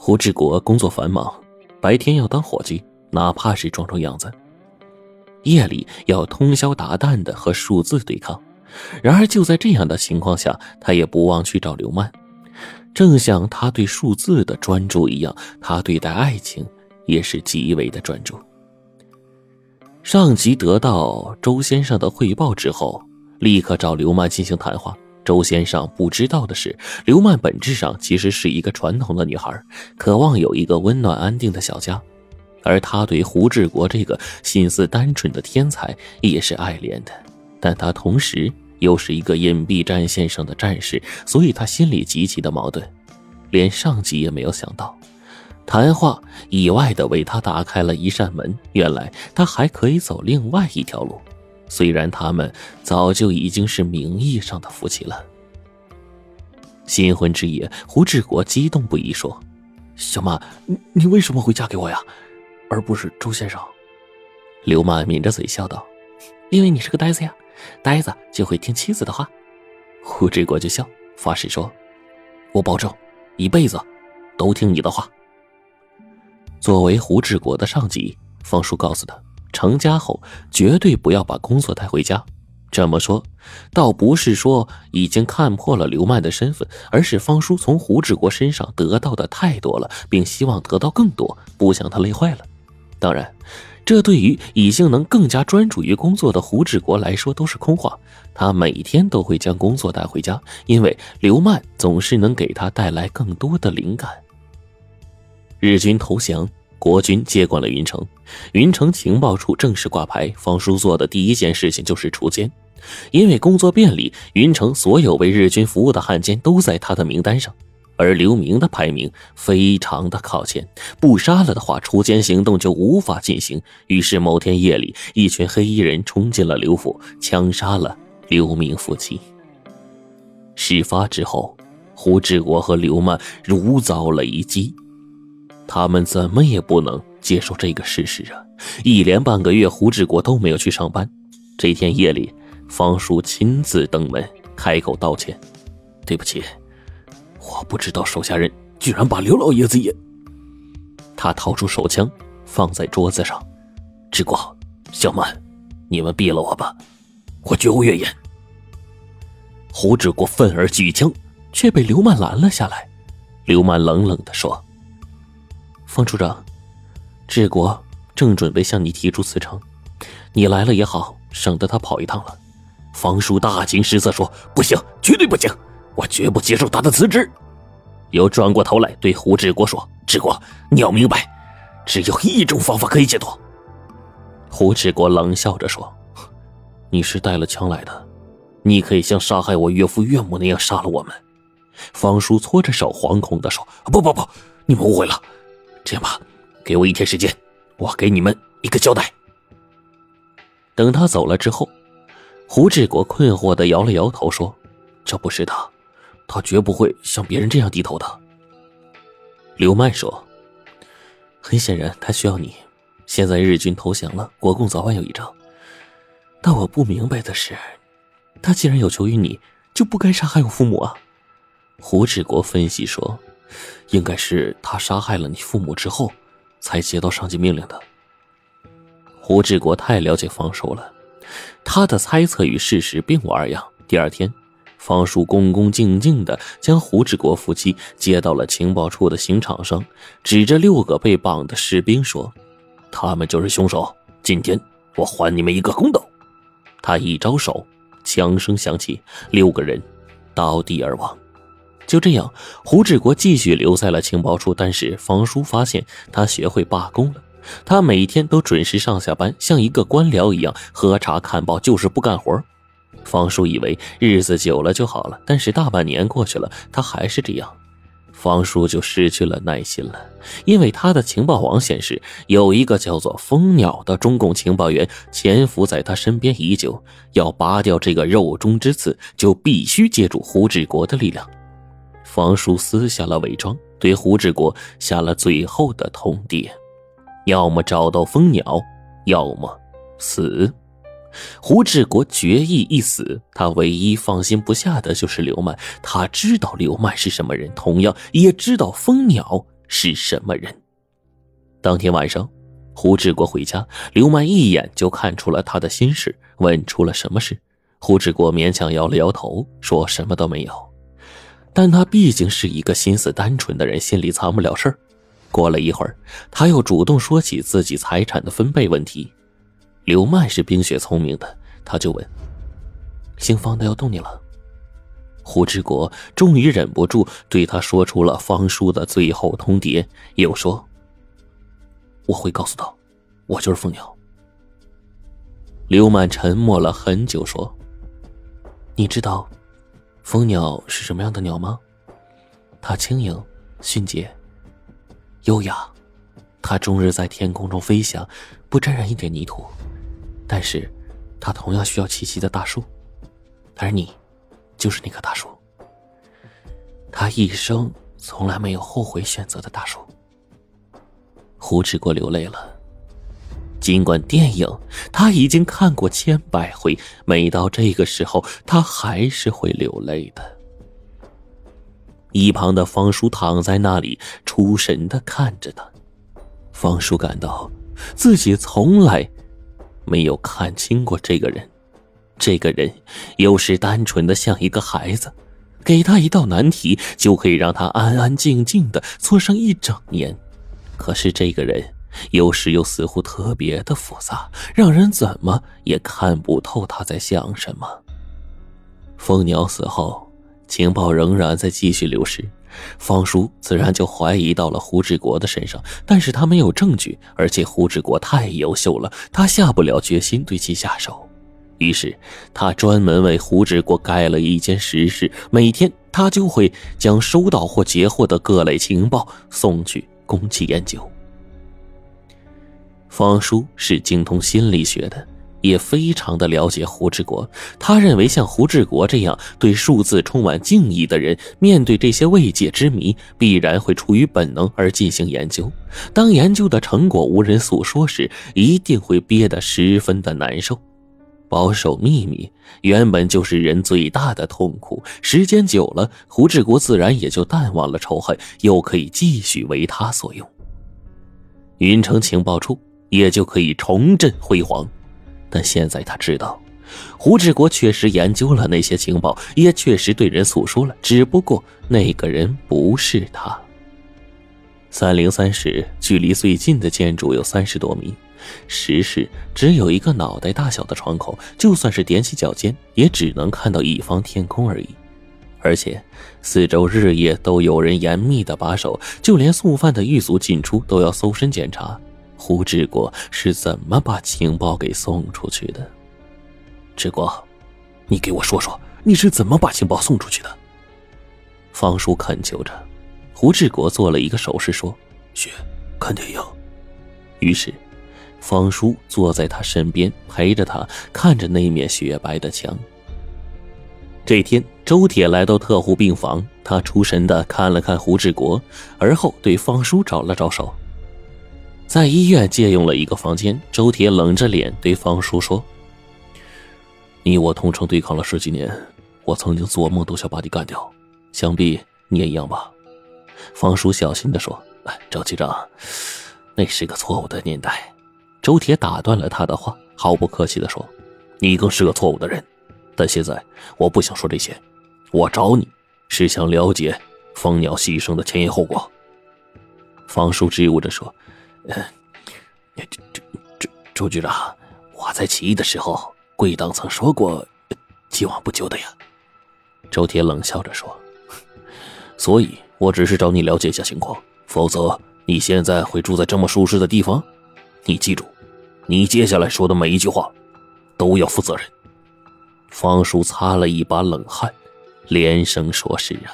胡志国工作繁忙，白天要当伙计，哪怕是装装样子；夜里要通宵达旦的和数字对抗。然而就在这样的情况下，他也不忘去找刘曼。正像他对数字的专注一样，他对待爱情也是极为的专注。上级得到周先生的汇报之后，立刻找刘曼进行谈话。周先生不知道的是，刘曼本质上其实是一个传统的女孩，渴望有一个温暖安定的小家，而他对胡志国这个心思单纯的天才也是爱怜的。但他同时又是一个隐蔽战线上的战士，所以他心里极其的矛盾，连上级也没有想到。谈话意外的为他打开了一扇门，原来他还可以走另外一条路。虽然他们早就已经是名义上的夫妻了。新婚之夜，胡志国激动不已说：“小曼，你你为什么会嫁给我呀，而不是周先生？”刘曼抿着嘴笑道：“因为你是个呆子呀，呆子就会听妻子的话。”胡志国就笑，发誓说：“我保证，一辈子都听你的话。”作为胡志国的上级，方叔告诉他。成家后绝对不要把工作带回家。这么说，倒不是说已经看破了刘曼的身份，而是方叔从胡志国身上得到的太多了，并希望得到更多，不想他累坏了。当然，这对于已经能更加专注于工作的胡志国来说都是空话。他每天都会将工作带回家，因为刘曼总是能给他带来更多的灵感。日军投降。国军接管了云城，云城情报处正式挂牌。方叔做的第一件事情就是除奸，因为工作便利，云城所有为日军服务的汉奸都在他的名单上。而刘明的排名非常的靠前，不杀了的话，除奸行动就无法进行。于是某天夜里，一群黑衣人冲进了刘府，枪杀了刘明夫妻。事发之后，胡志国和刘曼如遭雷击。他们怎么也不能接受这个事实啊！一连半个月，胡志国都没有去上班。这天夜里，方叔亲自登门，开口道歉：“对不起，我不知道手下人居然把刘老爷子也……”他掏出手枪，放在桌子上：“志国、小曼，你们毙了我吧，我绝无怨言。”胡志国愤而举枪，却被刘曼拦了下来。刘曼冷冷的说。方处长，志国正准备向你提出辞呈，你来了也好，省得他跑一趟了。方叔大惊失色说：“不行，绝对不行，我绝不接受他的辞职。”又转过头来对胡志国说：“志国，你要明白，只有一种方法可以解脱。”胡志国冷笑着说：“你是带了枪来的，你可以像杀害我岳父岳母那样杀了我们。”方叔搓着手，惶恐的说：“不不不，你们误会了。”这样吧，给我一天时间，我给你们一个交代。等他走了之后，胡志国困惑的摇了摇头，说：“这不是他，他绝不会像别人这样低头的。”刘曼说：“很显然，他需要你。现在日军投降了，国共早晚有一仗。但我不明白的是，他既然有求于你，就不该杀害我父母啊。”胡志国分析说。应该是他杀害了你父母之后，才接到上级命令的。胡志国太了解方叔了，他的猜测与事实并无二样。第二天，方叔恭恭敬敬的将胡志国夫妻接到了情报处的刑场上，指着六个被绑的士兵说：“他们就是凶手。今天我还你们一个公道。”他一招手，枪声响起，六个人倒地而亡。就这样，胡志国继续留在了情报处。但是方叔发现他学会罢工了。他每天都准时上下班，像一个官僚一样喝茶看报，就是不干活。方叔以为日子久了就好了，但是大半年过去了，他还是这样。方叔就失去了耐心了，因为他的情报网显示，有一个叫做蜂鸟的中共情报员潜伏在他身边已久。要拔掉这个肉中之刺，就必须借助胡志国的力量。王叔撕下了伪装，对胡志国下了最后的通牒：要么找到蜂鸟，要么死。胡志国决意一死。他唯一放心不下的就是刘曼，他知道刘曼是什么人，同样也知道蜂鸟是什么人。当天晚上，胡志国回家，刘曼一眼就看出了他的心事，问出了什么事。胡志国勉强摇了摇头，说什么都没有。但他毕竟是一个心思单纯的人，心里藏不了事儿。过了一会儿，他又主动说起自己财产的分配问题。刘曼是冰雪聪明的，他就问：“姓方的要动你了？”胡志国终于忍不住对他说出了方叔的最后通牒，又说：“我会告诉他，我就是凤鸟。”刘曼沉默了很久，说：“你知道？”蜂鸟是什么样的鸟吗？它轻盈、迅捷、优雅，它终日在天空中飞翔，不沾染一点泥土。但是，它同样需要栖息的大树，而你，就是那棵大树。他一生从来没有后悔选择的大树。胡志国流泪了。尽管电影他已经看过千百回，每到这个时候，他还是会流泪的。一旁的方叔躺在那里，出神的看着他。方叔感到自己从来没有看清过这个人，这个人有时单纯的像一个孩子，给他一道难题就可以让他安安静静的坐上一整年。可是这个人。有时又似乎特别的复杂，让人怎么也看不透他在想什么。蜂鸟死后，情报仍然在继续流失，方叔自然就怀疑到了胡志国的身上，但是他没有证据，而且胡志国太优秀了，他下不了决心对其下手。于是他专门为胡志国盖了一间实室，每天他就会将收到或截获的各类情报送去供其研究。方叔是精通心理学的，也非常的了解胡志国。他认为，像胡志国这样对数字充满敬意的人，面对这些未解之谜，必然会出于本能而进行研究。当研究的成果无人诉说时，一定会憋得十分的难受。保守秘密原本就是人最大的痛苦，时间久了，胡志国自然也就淡忘了仇恨，又可以继续为他所用。云城情报处。也就可以重振辉煌，但现在他知道，胡志国确实研究了那些情报，也确实对人诉说了，只不过那个人不是他。三零三室距离最近的建筑有三十多米，实室只有一个脑袋大小的窗口，就算是踮起脚尖，也只能看到一方天空而已。而且，四周日夜都有人严密的把守，就连送饭的狱卒进出都要搜身检查。胡志国是怎么把情报给送出去的？志国，你给我说说，你是怎么把情报送出去的？方叔恳求着。胡志国做了一个手势，说：“雪，看电影。”于是，方叔坐在他身边，陪着他看着那面雪白的墙。这天，周铁来到特护病房，他出神的看了看胡志国，而后对方叔招了招手。在医院借用了一个房间，周铁冷着脸对方叔说：“你我同城对抗了十几年，我曾经做梦都想把你干掉，想必你也一样吧？”方叔小心的说：“哎，赵局长，那是个错误的年代。”周铁打断了他的话，毫不客气的说：“你更是个错误的人，但现在我不想说这些，我找你是想了解蜂鸟牺牲的前因后果。”方叔支吾着说。呃，这这周周局长，我在起义的时候，贵党曾说过“既往不咎”的呀。周铁冷笑着说：“所以我只是找你了解一下情况，否则你现在会住在这么舒适的地方？你记住，你接下来说的每一句话都要负责任。”方叔擦了一把冷汗，连声说：“是啊。”